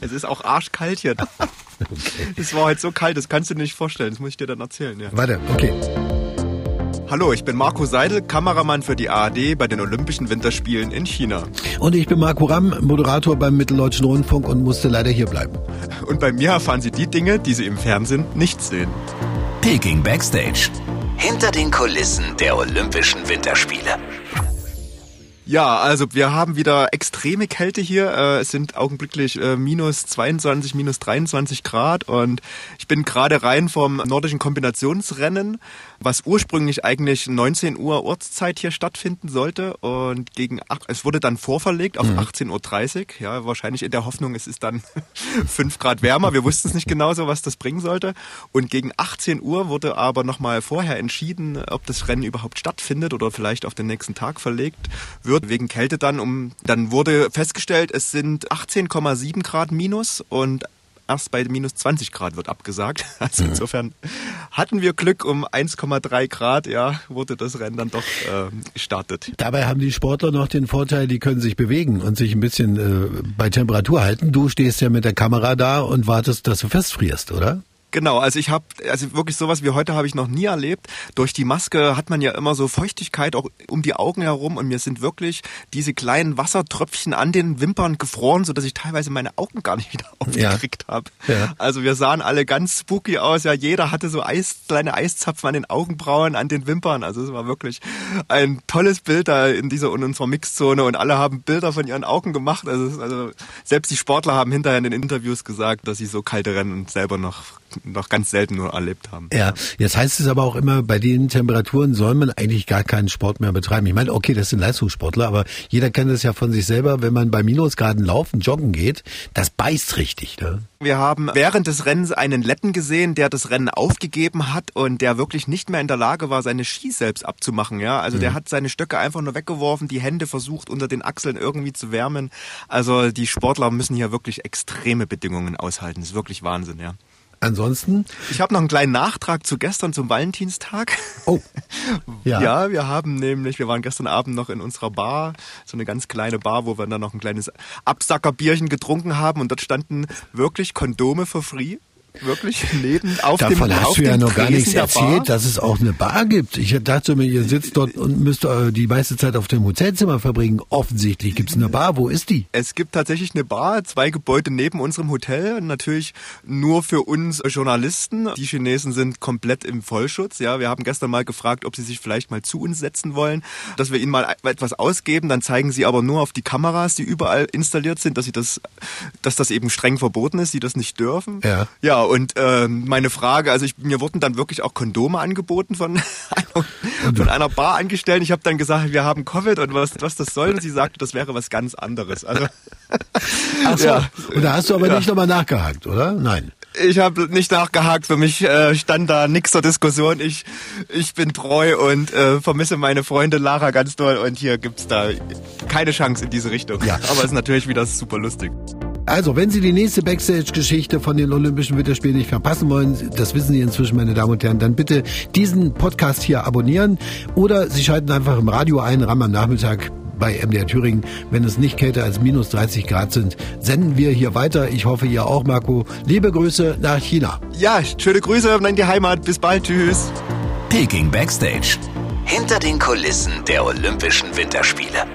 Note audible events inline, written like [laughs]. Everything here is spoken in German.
Es ist auch arschkalt hier. okay. Es war halt so kalt, das kannst du dir nicht vorstellen. Das muss ich dir dann erzählen. Ja. Warte, okay. Hallo, ich bin Marco Seidel, Kameramann für die ARD bei den Olympischen Winterspielen in China. Und ich bin Marco Ramm, Moderator beim Mitteldeutschen Rundfunk und musste leider hier bleiben. Und bei mir erfahren Sie die Dinge, die Sie im Fernsehen nicht sehen. Peking Backstage. Hinter den Kulissen der Olympischen Winterspiele. Ja, also wir haben wieder extreme Kälte hier. Äh, es sind augenblicklich äh, minus 22, minus 23 Grad und ich bin gerade rein vom nordischen Kombinationsrennen, was ursprünglich eigentlich 19 Uhr Ortszeit hier stattfinden sollte und gegen es wurde dann vorverlegt auf mhm. 18.30 Uhr. Ja, wahrscheinlich in der Hoffnung, es ist dann [laughs] 5 Grad wärmer. Wir wussten es nicht genau so, was das bringen sollte. Und gegen 18 Uhr wurde aber nochmal vorher entschieden, ob das Rennen überhaupt stattfindet oder vielleicht auf den nächsten Tag verlegt wird wird wegen Kälte dann um, dann wurde festgestellt, es sind 18,7 Grad minus und erst bei minus 20 Grad wird abgesagt. [laughs] Also mhm. insofern hatten wir Glück um 1,3 Grad, ja, wurde das Rennen dann doch äh, gestartet. Dabei haben die Sportler noch den Vorteil, die können sich bewegen und sich ein bisschen äh, bei Temperatur halten. Du stehst ja mit der Kamera da und wartest, dass du festfrierst, oder? Genau, also ich habe, also wirklich sowas wie heute habe ich noch nie erlebt. Durch die Maske hat man ja immer so Feuchtigkeit auch um die Augen herum und mir sind wirklich diese kleinen Wassertröpfchen an den Wimpern gefroren, so dass ich teilweise meine Augen gar nicht [laughs] wieder aufgekriegt ja. habe. Ja. Also wir sahen alle ganz spooky aus. Ja, jeder hatte so Eis, kleine Eiszapfen an den Augenbrauen, an den Wimpern. Also es war wirklich ein tolles Bild da in dieser in unserer Mixzone und alle haben Bilder von ihren Augen gemacht. Also, also selbst die Sportler haben hinterher in den Interviews gesagt, dass sie so kalte Rennen selber noch noch ganz selten nur erlebt haben. Ja, jetzt heißt es aber auch immer, bei den Temperaturen soll man eigentlich gar keinen Sport mehr betreiben. Ich meine, okay, das sind Leistungssportler, aber jeder kennt es ja von sich selber, wenn man bei Minusgraden laufen, joggen geht, das beißt richtig. Ne? Wir haben während des Rennens einen Letten gesehen, der das Rennen aufgegeben hat und der wirklich nicht mehr in der Lage war, seine Ski selbst abzumachen. Ja, also mhm. der hat seine Stöcke einfach nur weggeworfen, die Hände versucht unter den Achseln irgendwie zu wärmen. Also die Sportler müssen hier wirklich extreme Bedingungen aushalten. Das ist wirklich Wahnsinn, ja. Ansonsten? Ich habe noch einen kleinen Nachtrag zu gestern zum Valentinstag. Oh. [laughs] Ja. ja, wir haben nämlich, wir waren gestern Abend noch in unserer Bar, so eine ganz kleine Bar, wo wir dann noch ein kleines Absackerbierchen getrunken haben und dort standen wirklich Kondome for free wirklich neben auf Davon dem hast du ja noch gar nichts erzählt, dass es auch eine Bar gibt. Ich dachte mir, ihr sitzt dort und müsst äh, die meiste Zeit auf dem Hotelzimmer verbringen. Offensichtlich gibt es eine Bar. Wo ist die? Es gibt tatsächlich eine Bar, zwei Gebäude neben unserem Hotel. Natürlich nur für uns Journalisten. Die Chinesen sind komplett im Vollschutz. Ja, wir haben gestern mal gefragt, ob sie sich vielleicht mal zu uns setzen wollen, dass wir ihnen mal etwas ausgeben. Dann zeigen sie aber nur auf die Kameras, die überall installiert sind, dass sie das, dass das eben streng verboten ist, sie das nicht dürfen. Ja. Ja, und äh, meine Frage, also ich, mir wurden dann wirklich auch Kondome angeboten von [laughs] einer, von einer Barangestellten. Ich habe dann gesagt, wir haben Covid und was, was das soll. Und sie sagte, das wäre was ganz anderes. Also, [laughs] Ach so. Ja. Und da hast du aber ja. nicht nochmal nachgehakt, oder? Nein. Ich habe nicht nachgehakt. Für mich äh, stand da nichts zur Diskussion. Ich, ich bin treu und äh, vermisse meine Freundin Lara ganz doll. Und hier gibt's da keine Chance in diese Richtung. Ja. Aber es ist natürlich wieder super lustig. Also, wenn Sie die nächste Backstage-Geschichte von den Olympischen Winterspielen nicht verpassen wollen, das wissen Sie inzwischen, meine Damen und Herren, dann bitte diesen Podcast hier abonnieren oder Sie schalten einfach im Radio ein, Ram am Nachmittag bei MDR Thüringen. Wenn es nicht kälter als minus 30 Grad sind, senden wir hier weiter. Ich hoffe, ihr auch, Marco. Liebe Grüße nach China. Ja, schöne Grüße in die Heimat. Bis bald. Tschüss. Peking Backstage. Hinter den Kulissen der Olympischen Winterspiele.